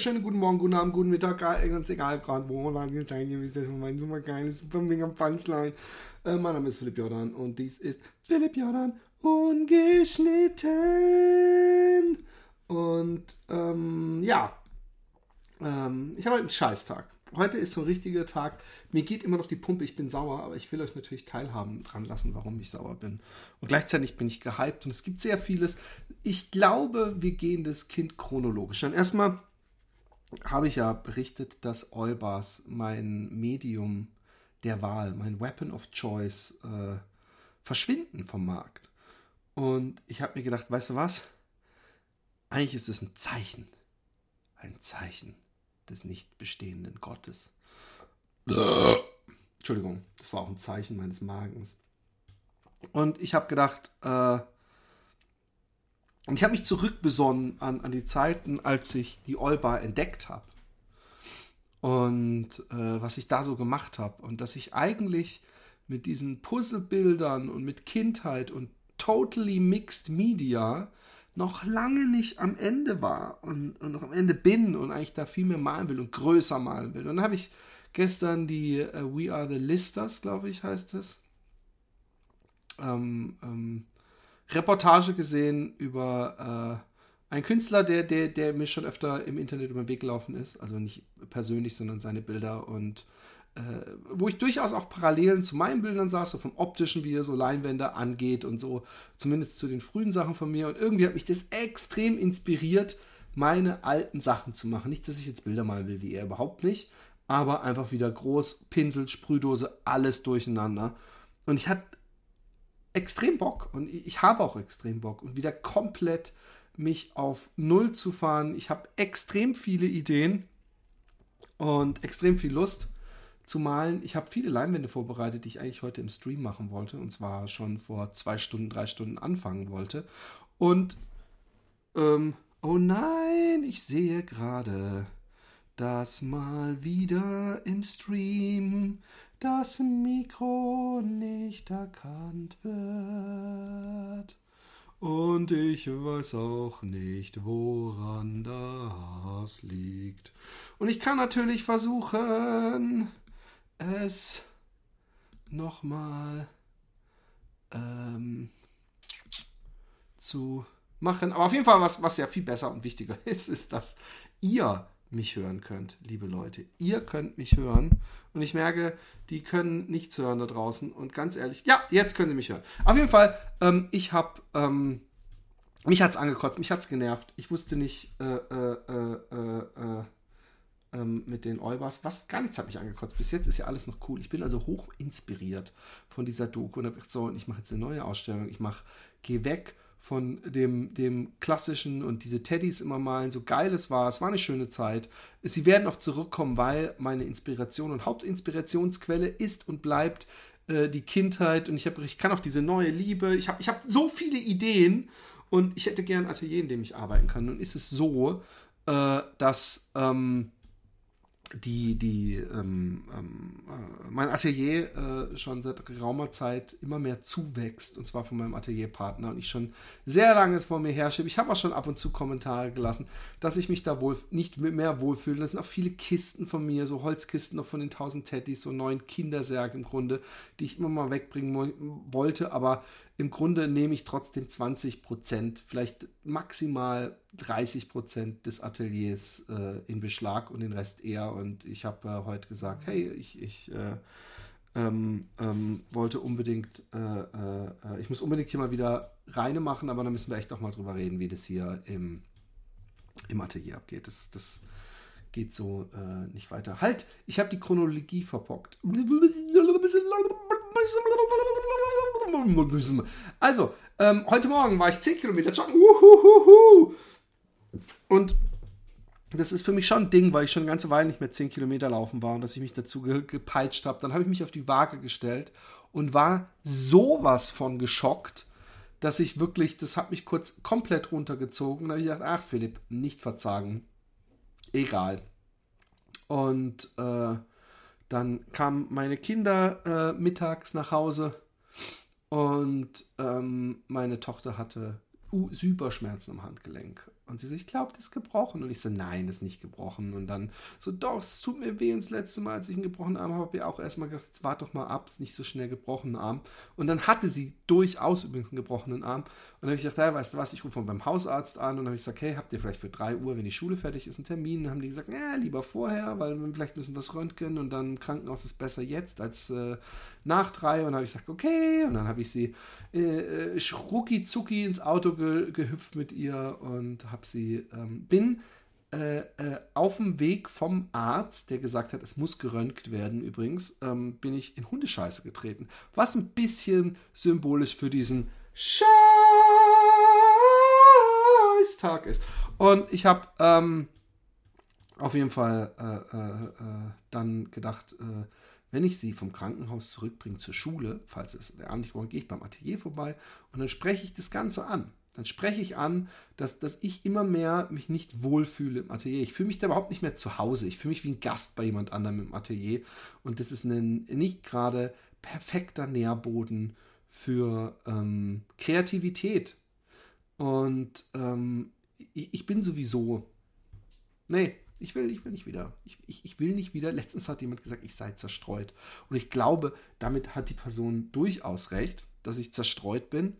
wunderschönen guten Morgen, guten Abend, guten Mittag, ganz egal, gerade wo, ihr wisst ja schon mein super geiles, super mega Punchline. Äh, mein Name ist Philipp Jordan und dies ist Philipp Jordan ungeschnitten. Und ähm, ja, ähm, ich habe heute einen Scheißtag. Heute ist so ein richtiger Tag. Mir geht immer noch die Pumpe, ich bin sauer, aber ich will euch natürlich teilhaben dran lassen, warum ich sauer bin. Und gleichzeitig bin ich gehypt und es gibt sehr vieles. Ich glaube, wir gehen das Kind chronologisch an. Erstmal habe ich ja berichtet, dass Eulbars mein Medium der Wahl, mein Weapon of Choice, äh, verschwinden vom Markt. Und ich habe mir gedacht, weißt du was? Eigentlich ist es ein Zeichen. Ein Zeichen des nicht bestehenden Gottes. Entschuldigung, das war auch ein Zeichen meines Magens. Und ich habe gedacht, äh, und ich habe mich zurückbesonnen an, an die Zeiten, als ich die Olba entdeckt habe. Und äh, was ich da so gemacht habe. Und dass ich eigentlich mit diesen Puzzlebildern und mit Kindheit und totally mixed Media noch lange nicht am Ende war und, und noch am Ende bin und eigentlich da viel mehr malen will und größer malen will. Und dann habe ich gestern die uh, We Are the Listers, glaube ich, heißt es, ähm, ähm, Reportage gesehen über äh, einen Künstler, der, der, der mir schon öfter im Internet über den Weg gelaufen ist. Also nicht persönlich, sondern seine Bilder und äh, wo ich durchaus auch Parallelen zu meinen Bildern sah, so vom optischen, wie er so Leinwände angeht und so, zumindest zu den frühen Sachen von mir. Und irgendwie hat mich das extrem inspiriert, meine alten Sachen zu machen. Nicht, dass ich jetzt Bilder malen will, wie er überhaupt nicht, aber einfach wieder groß, Pinsel, Sprühdose, alles durcheinander. Und ich hatte extrem Bock und ich habe auch extrem Bock und wieder komplett mich auf Null zu fahren. Ich habe extrem viele Ideen und extrem viel Lust zu malen. Ich habe viele Leinwände vorbereitet, die ich eigentlich heute im Stream machen wollte. Und zwar schon vor zwei Stunden, drei Stunden anfangen wollte. Und, ähm, oh nein, ich sehe gerade, dass mal wieder im Stream das Mikro nicht erkannt wird. Und ich weiß auch nicht, woran das liegt. Und ich kann natürlich versuchen, es nochmal ähm, zu machen. Aber auf jeden Fall, was, was ja viel besser und wichtiger ist, ist, dass ihr mich hören könnt, liebe Leute. Ihr könnt mich hören. Und ich merke, die können nichts hören da draußen. Und ganz ehrlich, ja, jetzt können sie mich hören. Auf jeden Fall, ähm, ich habe, ähm, mich hat's angekotzt, mich hat's genervt. Ich wusste nicht, äh, äh, äh, äh, äh ähm, mit den Eubers. Was gar nichts hat mich angekotzt. Bis jetzt ist ja alles noch cool. Ich bin also hoch inspiriert von dieser Doku und habe gedacht, so, ich mache jetzt eine neue Ausstellung. Ich mache, geh weg von dem, dem klassischen und diese Teddys immer malen, so geil es war. Es war eine schöne Zeit. Sie werden noch zurückkommen, weil meine Inspiration und Hauptinspirationsquelle ist und bleibt äh, die Kindheit. Und ich, hab, ich kann auch diese neue Liebe. Ich habe ich hab so viele Ideen und ich hätte gern ein Atelier, in dem ich arbeiten kann. Nun ist es so, äh, dass. Ähm, die, die ähm, ähm, äh, mein Atelier äh, schon seit geraumer Zeit immer mehr zuwächst, und zwar von meinem Atelierpartner, und ich schon sehr lange es vor mir herschiebe. Ich habe auch schon ab und zu Kommentare gelassen, dass ich mich da wohl nicht mehr wohlfühle. Das sind auch viele Kisten von mir, so Holzkisten noch von den 1000 Teddys, so neun Kindersärge im Grunde, die ich immer mal wegbringen wollte, aber im Grunde nehme ich trotzdem 20 Prozent, vielleicht maximal 30 Prozent des Ateliers äh, in Beschlag und den Rest eher. Und ich habe äh, heute gesagt, hey, ich, ich äh, ähm, ähm, wollte unbedingt, äh, äh, äh, ich muss unbedingt hier mal wieder reine machen, aber da müssen wir echt noch mal drüber reden, wie das hier im, im Atelier abgeht. Das, das geht so nicht weiter. Halt, ich habe die Chronologie verpockt. Also, ähm, heute Morgen war ich 10 Kilometer joggen. Uhuhuhu. Und das ist für mich schon ein Ding, weil ich schon eine ganze Weile nicht mehr 10 Kilometer laufen war und dass ich mich dazu gepeitscht habe. Dann habe ich mich auf die Waage gestellt und war sowas von geschockt, dass ich wirklich, das hat mich kurz komplett runtergezogen. Da habe ich gedacht, ach Philipp, nicht verzagen. Egal. Und äh, dann kamen meine Kinder äh, mittags nach Hause und ähm, meine Tochter hatte super Schmerzen am Handgelenk. Und sie so, ich glaube, das ist gebrochen. Und ich so, nein, das ist nicht gebrochen. Und dann so, doch, es tut mir weh. Und das letzte Mal, als ich einen gebrochenen Arm habe, habe ich auch erstmal gedacht, jetzt warte doch mal ab, es ist nicht so schnell gebrochenen Arm. Und dann hatte sie durchaus übrigens einen gebrochenen Arm. Und dann habe ich gedacht, ja, weißt du was, ich rufe mal beim Hausarzt an. Und dann habe ich gesagt, hey, habt ihr vielleicht für 3 Uhr, wenn die Schule fertig ist, einen Termin? Und dann haben die gesagt, ja, lieber vorher, weil vielleicht müssen wir das röntgen. Und dann Krankenhaus ist besser jetzt als äh, nach drei. Und dann habe ich gesagt, okay. Und dann habe ich sie äh, äh schrucki zucki ins Auto ge gehüpft mit ihr und habe sie, ähm, bin äh, äh, auf dem Weg vom Arzt, der gesagt hat, es muss geröntgt werden übrigens, ähm, bin ich in Hundescheiße getreten. Was ein bisschen symbolisch für diesen Scheiß-Tag ist. Und ich habe ähm, auf jeden Fall äh, äh, äh dann gedacht, äh, wenn ich sie vom Krankenhaus zurückbringe zur Schule, falls es der Abend gehe ich beim Atelier vorbei und dann spreche ich das Ganze an. Dann spreche ich an, dass, dass ich immer mehr mich nicht wohlfühle im Atelier. Ich fühle mich da überhaupt nicht mehr zu Hause. Ich fühle mich wie ein Gast bei jemand anderem im Atelier. Und das ist ein nicht gerade perfekter Nährboden für ähm, Kreativität. Und ähm, ich, ich bin sowieso. Nee, ich will, ich will nicht wieder. Ich, ich, ich will nicht wieder. Letztens hat jemand gesagt, ich sei zerstreut. Und ich glaube, damit hat die Person durchaus recht, dass ich zerstreut bin.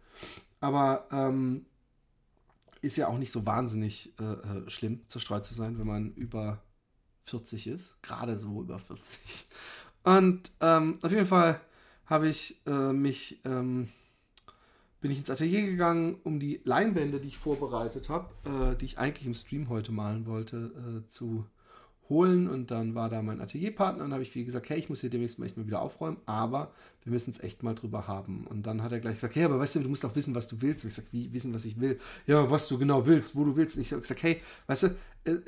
Aber ähm, ist ja auch nicht so wahnsinnig äh, äh schlimm, zerstreut zu sein, wenn man über 40 ist. Gerade so über 40. Und ähm, auf jeden Fall habe ich äh, mich ähm, bin ich ins Atelier gegangen, um die Leinwände, die ich vorbereitet habe, äh, die ich eigentlich im Stream heute malen wollte, äh, zu holen. Und dann war da mein Atelierpartner und habe ich wie gesagt, hey, ich muss hier demnächst mal echt mal wieder aufräumen, aber wir müssen es echt mal drüber haben. Und dann hat er gleich gesagt, hey, aber weißt du, du musst auch wissen, was du willst. Und ich gesagt, wie wissen, was ich will? Ja, was du genau willst, wo du willst. Und ich habe gesagt, hey, weißt du, äh,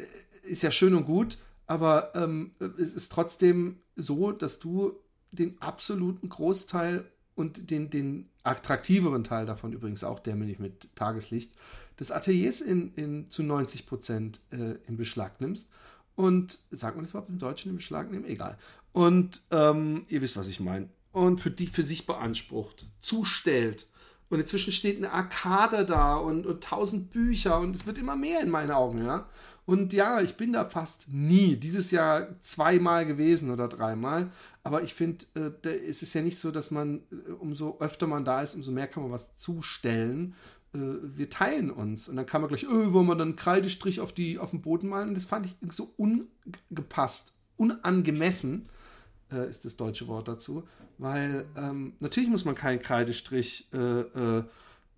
ist ja schön und gut, aber ähm, es ist trotzdem so, dass du den absoluten Großteil und den, den attraktiveren Teil davon übrigens auch, der nämlich mit Tageslicht, des Ateliers in, in, zu 90 Prozent äh, in Beschlag nimmst. Und sagt man das überhaupt im Deutschen in Beschlag nehmen? Egal. Und ähm, ihr wisst, was ich meine. Und für die für sich beansprucht, zustellt. Und inzwischen steht eine Arkade da und, und tausend Bücher und es wird immer mehr in meinen Augen, ja. Und ja, ich bin da fast nie. Dieses Jahr zweimal gewesen oder dreimal. Aber ich finde, äh, es ist ja nicht so, dass man, äh, umso öfter man da ist, umso mehr kann man was zustellen. Äh, wir teilen uns. Und dann kann man gleich, öh, wollen wir dann einen Kreidestrich auf, die, auf den Boden malen? Und das fand ich so ungepasst, unangemessen, äh, ist das deutsche Wort dazu. Weil ähm, natürlich muss man keinen Kreidestrich äh,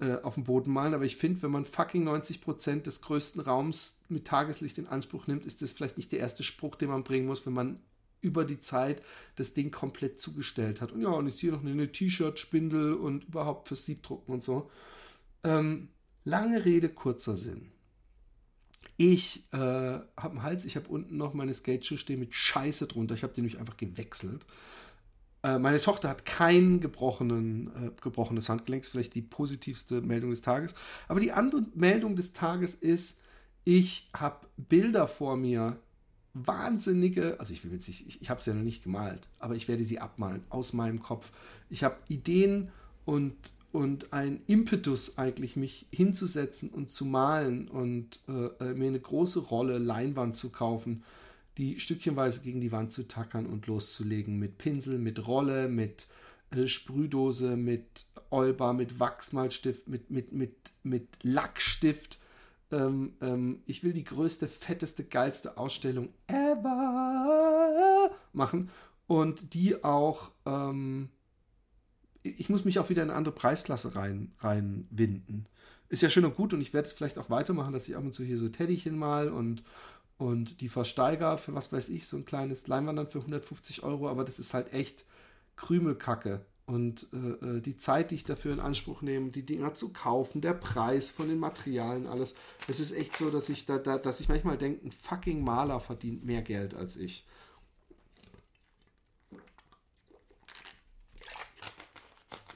äh, auf dem Boden malen, aber ich finde, wenn man fucking 90% des größten Raums mit Tageslicht in Anspruch nimmt, ist das vielleicht nicht der erste Spruch, den man bringen muss, wenn man über die Zeit das Ding komplett zugestellt hat. Und ja, und jetzt hier noch eine T-Shirt-Spindel und überhaupt fürs Siebdrucken und so. Ähm, lange Rede, kurzer Sinn. Ich äh, habe einen Hals, ich habe unten noch meine Skate-Schuhe stehen mit Scheiße drunter. Ich habe die nämlich einfach gewechselt. Äh, meine Tochter hat kein gebrochenen, äh, gebrochenes Handgelenk, vielleicht die positivste Meldung des Tages. Aber die andere Meldung des Tages ist, ich habe Bilder vor mir, wahnsinnige, also ich ich, ich habe sie ja noch nicht gemalt, aber ich werde sie abmalen aus meinem Kopf. Ich habe Ideen und, und ein Impetus eigentlich, mich hinzusetzen und zu malen und äh, äh mir eine große Rolle Leinwand zu kaufen die stückchenweise gegen die Wand zu tackern und loszulegen mit Pinsel, mit Rolle, mit äh, Sprühdose, mit Olber, mit Wachsmalstift, mit, mit, mit, mit Lackstift. Ähm, ähm, ich will die größte, fetteste, geilste Ausstellung ever machen und die auch. Ähm, ich muss mich auch wieder in eine andere Preisklasse rein, reinwinden. Ist ja schön und gut und ich werde es vielleicht auch weitermachen, dass ich ab und zu hier so Teddychen mal und, und die Versteiger für was weiß ich, so ein kleines Leinwandern für 150 Euro, aber das ist halt echt Krümelkacke. Und äh, äh, die Zeit, die ich dafür in Anspruch nehme, die Dinger zu kaufen, der Preis von den Materialien, alles. Es ist echt so, dass ich da, da, dass ich manchmal denke, ein fucking Maler verdient mehr Geld als ich.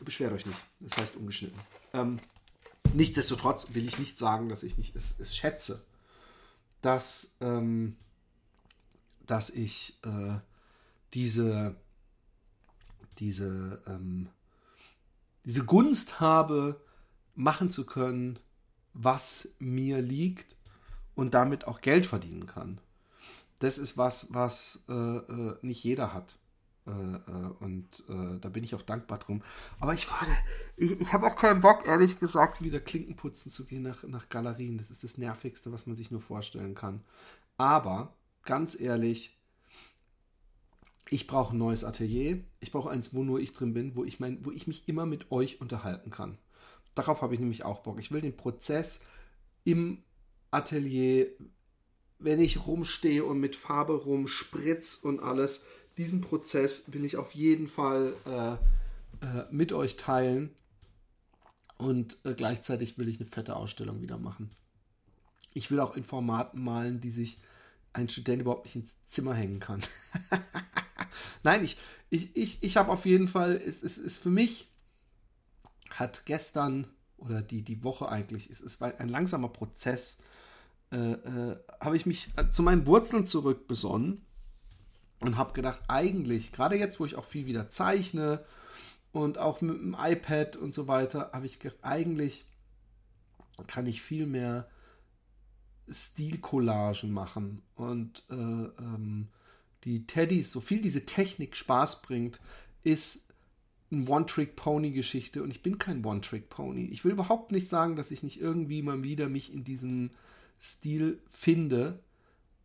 Beschwert euch nicht. Das heißt ungeschnitten. Ähm, nichtsdestotrotz will ich nicht sagen, dass ich nicht es, es schätze dass, ähm, dass ich äh, diese, diese, ähm, diese Gunst habe, machen zu können, was mir liegt und damit auch Geld verdienen kann. Das ist was, was äh, äh, nicht jeder hat. Äh, äh und äh, da bin ich auch dankbar drum. Aber ich warte, ich, ich habe auch keinen Bock, ehrlich gesagt, wieder Klinken putzen zu gehen nach, nach Galerien. Das ist das Nervigste, was man sich nur vorstellen kann. Aber, ganz ehrlich, ich brauche ein neues Atelier. Ich brauche eins, wo nur ich drin bin, wo ich, mein, wo ich mich immer mit euch unterhalten kann. Darauf habe ich nämlich auch Bock. Ich will den Prozess im Atelier, wenn ich rumstehe und mit Farbe rumspritz und alles, diesen Prozess will ich auf jeden Fall äh, äh, mit euch teilen. Und äh, gleichzeitig will ich eine fette Ausstellung wieder machen. Ich will auch in Formaten malen, die sich ein Student überhaupt nicht ins Zimmer hängen kann. Nein, ich, ich, ich, ich habe auf jeden Fall, es ist, ist für mich, hat gestern oder die, die Woche eigentlich, es ist ein langsamer Prozess, äh, äh, habe ich mich zu meinen Wurzeln zurückbesonnen und habe gedacht, eigentlich, gerade jetzt, wo ich auch viel wieder zeichne und auch mit dem iPad und so weiter, habe ich gedacht, eigentlich kann ich viel mehr Stilcollagen machen und äh, ähm, die Teddys, so viel diese Technik Spaß bringt, ist eine One-Trick-Pony-Geschichte und ich bin kein One-Trick-Pony. Ich will überhaupt nicht sagen, dass ich nicht irgendwie mal wieder mich in diesem Stil finde,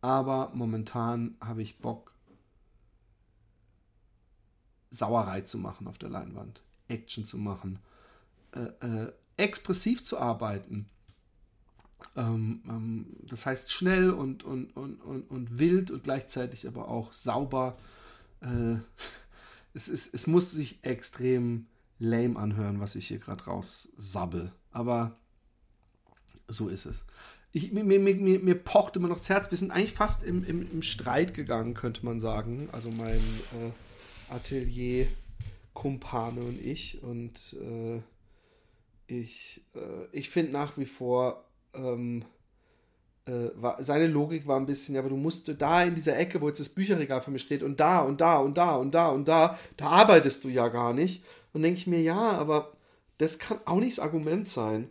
aber momentan habe ich Bock, Sauerei zu machen auf der Leinwand, Action zu machen, äh, äh, expressiv zu arbeiten. Ähm, ähm, das heißt schnell und, und, und, und, und wild und gleichzeitig aber auch sauber. Äh, es, ist, es muss sich extrem lame anhören, was ich hier gerade raussabbel. Aber so ist es. Ich, mir, mir, mir, mir pocht immer noch das Herz. Wir sind eigentlich fast im, im, im Streit gegangen, könnte man sagen. Also mein äh, Atelier-Kumpane und ich. Und äh, ich, äh, ich finde nach wie vor, ähm, äh, war, seine Logik war ein bisschen, ja, aber du musst da in dieser Ecke, wo jetzt das Bücherregal für mich steht, und da und da und da und da und da, da arbeitest du ja gar nicht. Und denke ich mir, ja, aber das kann auch nicht das Argument sein.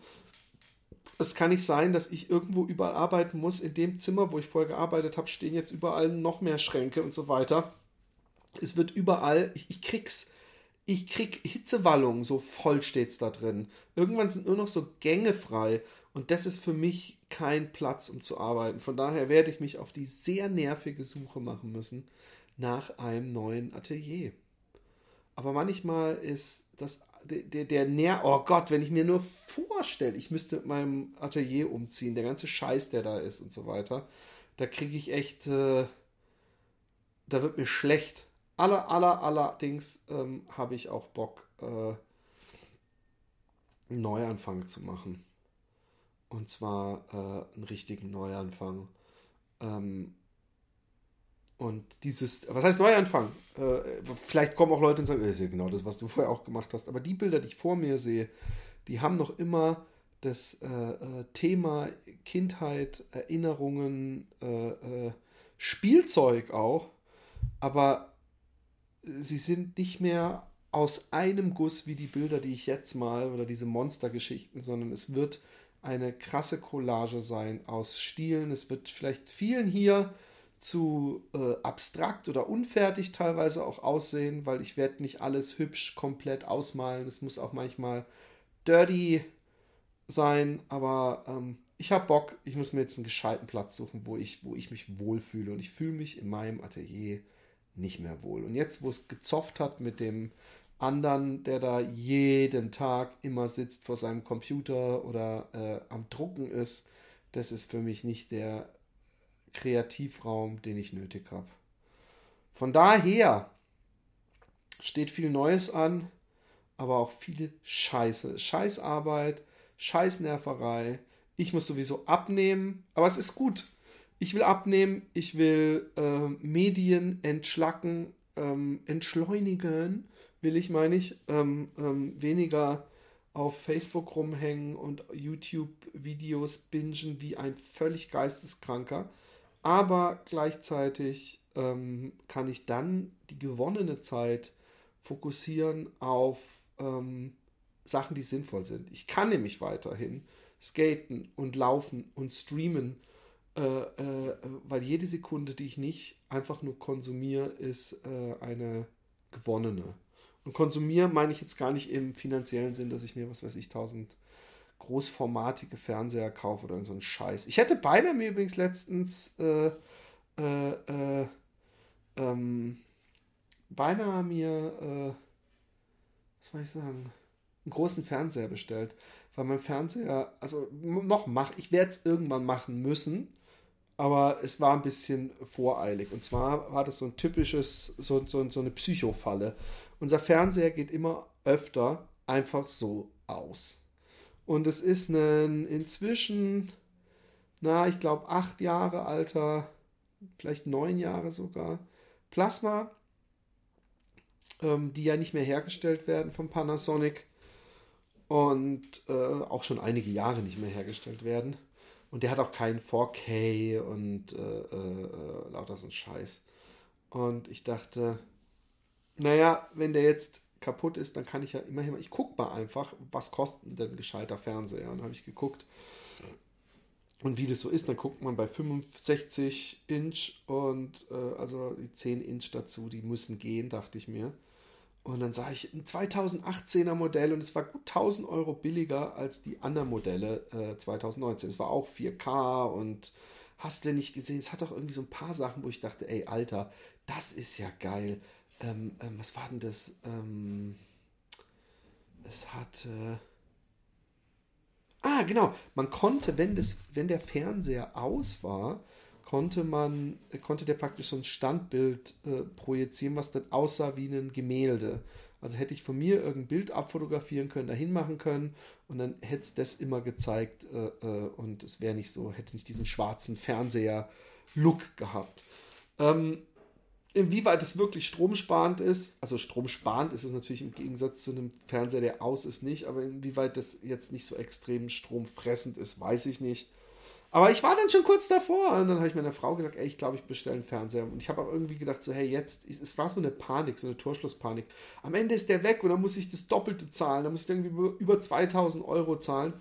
Es kann nicht sein, dass ich irgendwo überall arbeiten muss. In dem Zimmer, wo ich vorher gearbeitet habe, stehen jetzt überall noch mehr Schränke und so weiter. Es wird überall, ich, ich krieg's, ich krieg Hitzewallungen, so voll steht's da drin. Irgendwann sind nur noch so Gänge frei. Und das ist für mich kein Platz, um zu arbeiten. Von daher werde ich mich auf die sehr nervige Suche machen müssen nach einem neuen Atelier. Aber manchmal ist das der, der Ner oh Gott, wenn ich mir nur vorstelle, ich müsste mit meinem Atelier umziehen, der ganze Scheiß, der da ist und so weiter, da kriege ich echt, äh, da wird mir schlecht. Aller, aller, allerdings ähm, habe ich auch Bock, äh, einen Neuanfang zu machen. Und zwar äh, einen richtigen Neuanfang. Ähm, und dieses, was heißt Neuanfang? Äh, vielleicht kommen auch Leute und sagen, das ist ja genau das, was du vorher auch gemacht hast. Aber die Bilder, die ich vor mir sehe, die haben noch immer das äh, äh Thema Kindheit, Erinnerungen, äh, äh, Spielzeug auch. Aber sie sind nicht mehr aus einem Guss wie die Bilder, die ich jetzt mal oder diese Monstergeschichten, sondern es wird eine krasse Collage sein aus Stilen. Es wird vielleicht vielen hier zu äh, abstrakt oder unfertig teilweise auch aussehen, weil ich werde nicht alles hübsch komplett ausmalen. Es muss auch manchmal dirty sein, aber ähm, ich habe Bock. Ich muss mir jetzt einen gescheiten Platz suchen, wo ich, wo ich mich wohlfühle. Und ich fühle mich in meinem Atelier nicht mehr wohl. Und jetzt, wo es gezofft hat mit dem anderen, der da jeden Tag immer sitzt vor seinem Computer oder äh, am Drucken ist, das ist für mich nicht der Kreativraum, den ich nötig habe. Von daher steht viel Neues an, aber auch viel Scheiße. Scheißarbeit, Scheißnerverei. Ich muss sowieso abnehmen, aber es ist gut. Ich will abnehmen, ich will äh, Medien entschlacken, ähm, entschleunigen will ich, meine ich, ähm, ähm, weniger auf Facebook rumhängen und YouTube-Videos bingen wie ein völlig geisteskranker. Aber gleichzeitig ähm, kann ich dann die gewonnene Zeit fokussieren auf ähm, Sachen, die sinnvoll sind. Ich kann nämlich weiterhin skaten und laufen und streamen, äh, äh, weil jede Sekunde, die ich nicht einfach nur konsumiere, ist äh, eine gewonnene. Und konsumieren meine ich jetzt gar nicht im finanziellen Sinn, dass ich mir, was weiß ich, tausend großformatige Fernseher kaufe oder so einen Scheiß. Ich hätte beinahe mir übrigens letztens äh, äh, äh, ähm, beinahe mir, äh, was soll ich sagen, einen großen Fernseher bestellt, weil mein Fernseher, also noch mach, ich werde es irgendwann machen müssen, aber es war ein bisschen voreilig. Und zwar war das so ein typisches, so, so, so eine Psychofalle. Unser Fernseher geht immer öfter einfach so aus. Und es ist ein inzwischen, na, ich glaube, acht Jahre alter, vielleicht neun Jahre sogar, Plasma, ähm, die ja nicht mehr hergestellt werden von Panasonic und äh, auch schon einige Jahre nicht mehr hergestellt werden. Und der hat auch kein 4K und äh, äh, lauter so ein Scheiß. Und ich dachte, naja, wenn der jetzt kaputt ist, dann kann ich ja immerhin, ich gucke mal einfach, was kostet denn ein gescheiter Fernseher? Und dann habe ich geguckt. Und wie das so ist, dann guckt man bei 65 Inch und äh, also die 10 Inch dazu, die müssen gehen, dachte ich mir. Und dann sah ich ein 2018er Modell und es war gut 1000 Euro billiger als die anderen Modelle äh, 2019. Es war auch 4K und hast du nicht gesehen, es hat auch irgendwie so ein paar Sachen, wo ich dachte, ey, Alter, das ist ja geil ähm, ähm, was war denn das? Ähm, es hatte. Ah, genau. Man konnte, wenn, das, wenn der Fernseher aus war, konnte man, konnte der praktisch so ein Standbild äh, projizieren, was dann aussah wie ein Gemälde. Also hätte ich von mir irgendein Bild abfotografieren können, dahin machen können und dann hätte es das immer gezeigt äh, äh, und es wäre nicht so, hätte nicht diesen schwarzen Fernseher-Look gehabt. Ähm, Inwieweit es wirklich stromsparend ist, also stromsparend ist es natürlich im Gegensatz zu einem Fernseher, der aus ist, nicht, aber inwieweit das jetzt nicht so extrem stromfressend ist, weiß ich nicht. Aber ich war dann schon kurz davor und dann habe ich meiner Frau gesagt, ey, ich glaube, ich bestelle einen Fernseher. Und ich habe auch irgendwie gedacht, so, hey, jetzt, es war so eine Panik, so eine Torschlusspanik. Am Ende ist der weg und dann muss ich das Doppelte zahlen, dann muss ich irgendwie über, über 2000 Euro zahlen.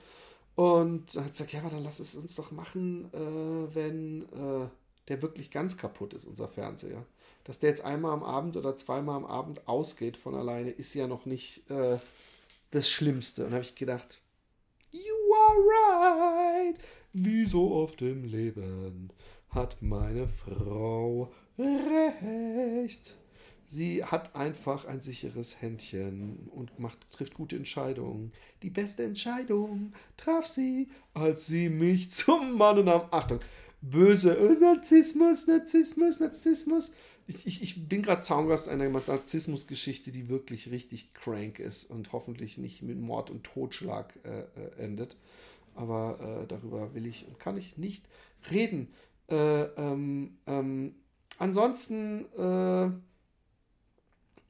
Und dann hat sie gesagt, ja, aber dann lass es uns doch machen, äh, wenn äh, der wirklich ganz kaputt ist, unser Fernseher dass der jetzt einmal am Abend oder zweimal am Abend ausgeht von alleine, ist ja noch nicht äh, das Schlimmste. Und habe ich gedacht, you are right. Wie so oft im Leben hat meine Frau recht. Sie hat einfach ein sicheres Händchen und macht, trifft gute Entscheidungen. Die beste Entscheidung traf sie, als sie mich zum Mann nahm. Achtung, böse Narzissmus, Narzissmus, Narzissmus ich, ich, ich bin gerade Zaungast einer Narzissmusgeschichte, die wirklich richtig crank ist und hoffentlich nicht mit Mord und Totschlag äh, äh, endet. Aber äh, darüber will ich und kann ich nicht reden. Äh, ähm, ähm, ansonsten, äh,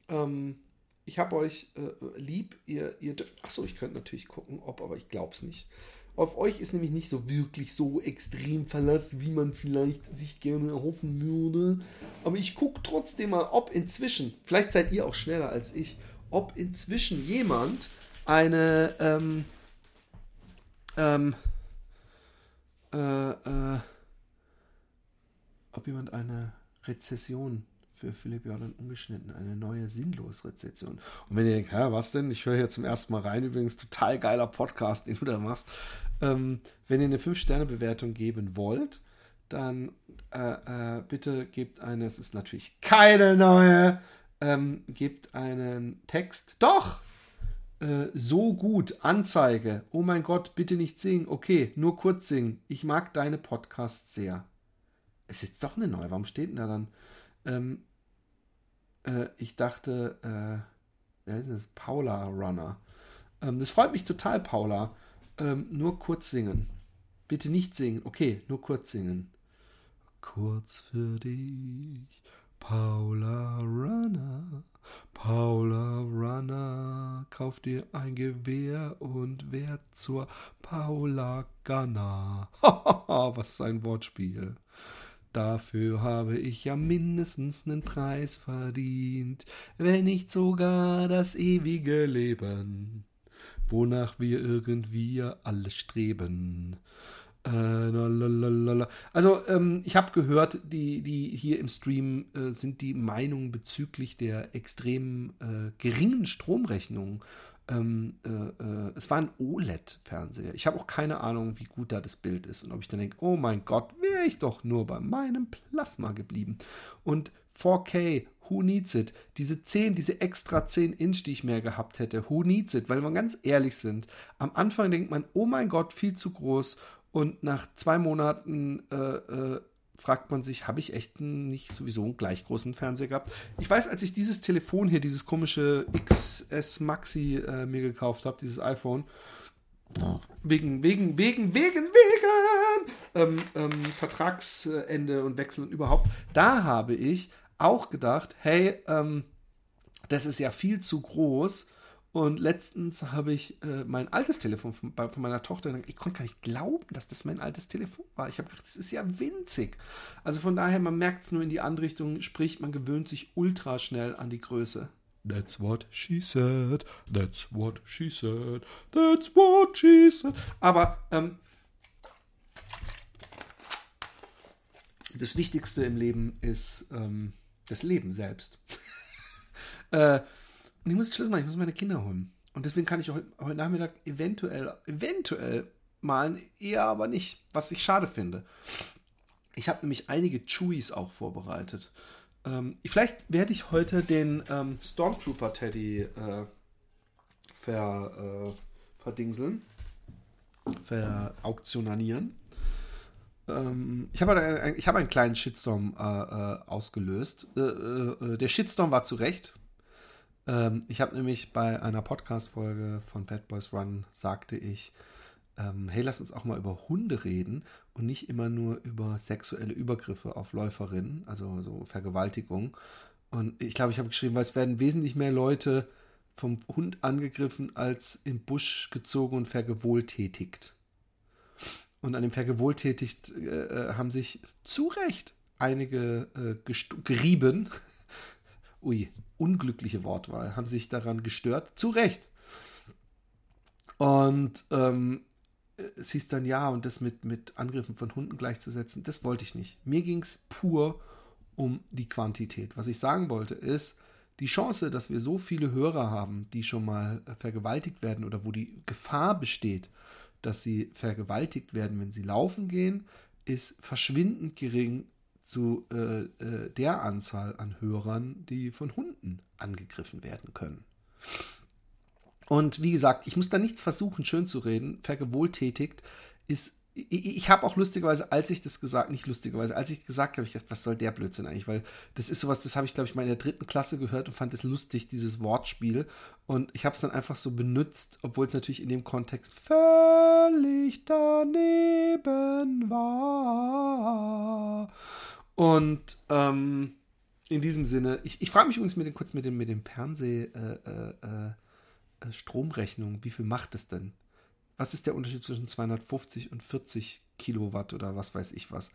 ähm, ich habe euch äh, lieb. Ihr, ihr dürft. Achso, ich könnte natürlich gucken, ob, aber ich glaube es nicht. Auf euch ist nämlich nicht so wirklich so extrem Verlass, wie man vielleicht sich gerne erhoffen würde. Aber ich gucke trotzdem mal, ob inzwischen, vielleicht seid ihr auch schneller als ich, ob inzwischen jemand eine, ähm, ähm, äh, äh, ob jemand eine Rezession für Philipp Jordan umgeschnitten. Eine neue Sinnlos-Rezession. Und wenn ihr denkt, hä, was denn? Ich höre hier zum ersten Mal rein. Übrigens, total geiler Podcast, den du da machst. Ähm, wenn ihr eine 5-Sterne-Bewertung geben wollt, dann äh, äh, bitte gebt eine, es ist natürlich keine neue, ähm, gebt einen Text. Doch! Äh, so gut, Anzeige. Oh mein Gott, bitte nicht singen. Okay, nur kurz singen. Ich mag deine Podcasts sehr. Ist jetzt doch eine neue. Warum steht denn da dann? Ähm, äh, ich dachte, äh, wer ist es? Paula Runner. Ähm, das freut mich total, Paula. Ähm, nur kurz singen. Bitte nicht singen. Okay, nur kurz singen. Kurz für dich, Paula Runner. Paula Runner, kauf dir ein Gewehr und werd zur Paula Gunner. Was ein Wortspiel. Dafür habe ich ja mindestens einen Preis verdient, wenn nicht sogar das ewige Leben. wonach wir irgendwie alle streben. Äh, also ähm, ich habe gehört, die, die hier im Stream äh, sind die Meinungen bezüglich der extrem äh, geringen Stromrechnung. Ähm, äh, äh, es war ein OLED-Fernseher. Ich habe auch keine Ahnung, wie gut da das Bild ist und ob ich dann denke, oh mein Gott, wäre ich doch nur bei meinem Plasma geblieben. Und 4K, who needs it? Diese 10, diese extra 10 Inch, die ich mehr gehabt hätte, who needs it? Weil wir ganz ehrlich sind, am Anfang denkt man, oh mein Gott, viel zu groß und nach zwei Monaten äh, äh, fragt man sich, habe ich echt nicht sowieso einen gleich großen Fernseher gehabt? Ich weiß, als ich dieses Telefon hier, dieses komische XS Maxi äh, mir gekauft habe, dieses iPhone, wegen, wegen, wegen, wegen, wegen ähm, ähm, Vertragsende und Wechsel und überhaupt, da habe ich auch gedacht, hey, ähm, das ist ja viel zu groß und letztens habe ich äh, mein altes Telefon von, von, meiner Tochter, ich konnte gar nicht glauben, dass das mein altes Telefon war. Ich habe gedacht, das ist ja winzig. Also von daher, man merkt es nur in die andere Richtung, sprich, man gewöhnt sich ultra schnell an die Größe. That's what she said, that's what she said, that's what she said. Aber ähm, das Wichtigste im Leben ist ähm, das Leben selbst. äh, und ich muss jetzt Schluss machen, ich muss meine Kinder holen. Und deswegen kann ich heute, heute Nachmittag eventuell, eventuell malen, eher aber nicht, was ich schade finde. Ich habe nämlich einige Chewies auch vorbereitet. Ähm, vielleicht werde ich heute den ähm, Stormtrooper Teddy äh, ver, äh, verdingseln, verauktionanieren. Ähm, ich habe ein, hab einen kleinen Shitstorm äh, äh ausgelöst. Äh, äh, der Shitstorm war zu Recht. Ähm, ich habe nämlich bei einer Podcast-Folge von Fat Boys Run sagte ich, ähm, hey, lass uns auch mal über Hunde reden und nicht immer nur über sexuelle Übergriffe auf Läuferinnen, also so Vergewaltigung. Und ich glaube, ich habe geschrieben, weil es werden wesentlich mehr Leute vom Hund angegriffen als im Busch gezogen und vergewohltätigt. Und an dem vergewohltätigt äh, äh haben sich zu Recht einige äh, gerieben, ui, unglückliche Wortwahl, haben sich daran gestört. Zu Recht. Und ähm, es hieß dann ja, und das mit, mit Angriffen von Hunden gleichzusetzen, das wollte ich nicht. Mir ging es pur um die Quantität. Was ich sagen wollte ist, die Chance, dass wir so viele Hörer haben, die schon mal vergewaltigt werden oder wo die Gefahr besteht, dass sie vergewaltigt werden, wenn sie laufen gehen, ist verschwindend gering zu äh, äh, der Anzahl an Hörern, die von Hunden angegriffen werden können. Und wie gesagt, ich muss da nichts versuchen, schön zu reden. Vergewohltätigt ist. Ich, ich habe auch lustigerweise, als ich das gesagt, nicht lustigerweise, als ich gesagt habe, ich dachte, was soll der Blödsinn eigentlich? Weil das ist sowas, das habe ich, glaube ich, mal in der dritten Klasse gehört und fand es lustig, dieses Wortspiel. Und ich habe es dann einfach so benutzt, obwohl es natürlich in dem Kontext völlig daneben war. Und ähm, in diesem Sinne, ich, ich frage mich übrigens mit dem, kurz mit dem, mit dem Fernseh äh, äh, äh, wie viel macht es denn? Was ist der Unterschied zwischen 250 und 40 Kilowatt oder was weiß ich was?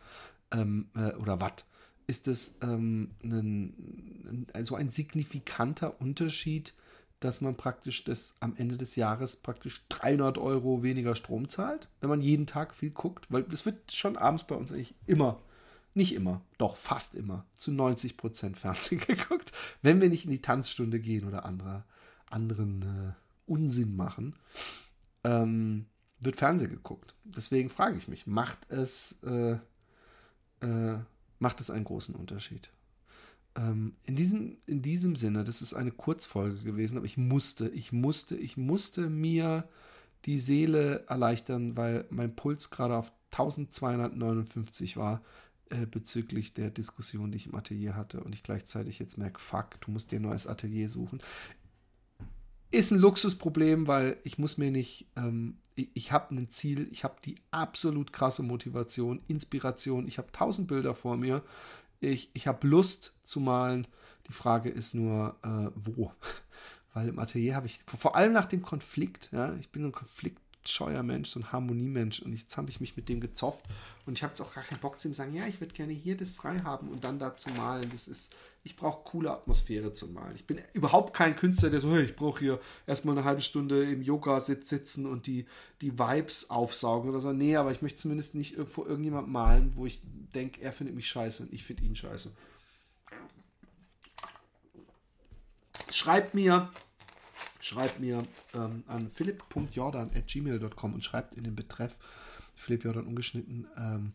Ähm, äh, oder Watt? Ist es ähm, ein, so ein signifikanter Unterschied, dass man praktisch das am Ende des Jahres praktisch 300 Euro weniger Strom zahlt, wenn man jeden Tag viel guckt? Weil das wird schon abends bei uns eigentlich immer nicht immer, doch fast immer, zu 90 Prozent Fernsehen geguckt, wenn wir nicht in die Tanzstunde gehen oder andere, anderen äh, Unsinn machen, ähm, wird Fernsehen geguckt. Deswegen frage ich mich, macht es, äh, äh, macht es einen großen Unterschied? Ähm, in, diesem, in diesem Sinne, das ist eine Kurzfolge gewesen, aber ich musste, ich musste, ich musste mir die Seele erleichtern, weil mein Puls gerade auf 1259 war äh, bezüglich der Diskussion, die ich im Atelier hatte und ich gleichzeitig jetzt merke, fuck, du musst dir ein neues Atelier suchen. Ist ein Luxusproblem, weil ich muss mir nicht, ähm, ich, ich habe ein Ziel, ich habe die absolut krasse Motivation, Inspiration, ich habe tausend Bilder vor mir, ich, ich habe Lust zu malen. Die Frage ist nur, äh, wo? Weil im Atelier habe ich, vor allem nach dem Konflikt, ja, ich bin ein Konflikt, Scheuermensch, so ein Harmoniemensch. Und jetzt habe ich mich mit dem gezofft. Und ich habe jetzt auch gar keinen Bock zu ihm sagen, ja, ich würde gerne hier das frei haben und dann da zu malen. Das ist, ich brauche coole Atmosphäre zu malen. Ich bin überhaupt kein Künstler, der so, hey, ich brauche hier erstmal eine halbe Stunde im Yoga-Sitz sitzen und die, die Vibes aufsaugen oder so. Nee, aber ich möchte zumindest nicht vor irgendjemand malen, wo ich denke, er findet mich scheiße und ich finde ihn scheiße. Schreibt mir, schreibt mir ähm, an philipp.jordan.gmail.com und schreibt in den Betreff Philipp Jordan ungeschnitten, ähm,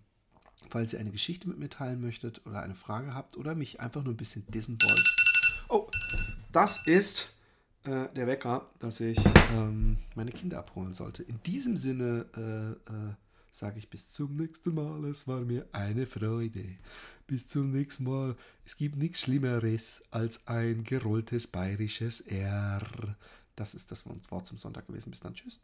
falls ihr eine Geschichte mit mir teilen möchtet oder eine Frage habt oder mich einfach nur ein bisschen dissen wollt. Oh, das ist äh, der Wecker, dass ich ähm, meine Kinder abholen sollte. In diesem Sinne äh, äh, sage ich bis zum nächsten Mal. Es war mir eine Freude. Bis zum nächsten Mal. Es gibt nichts Schlimmeres als ein gerolltes bayerisches R. Das ist das Wort zum Sonntag gewesen. Bis dann. Tschüss.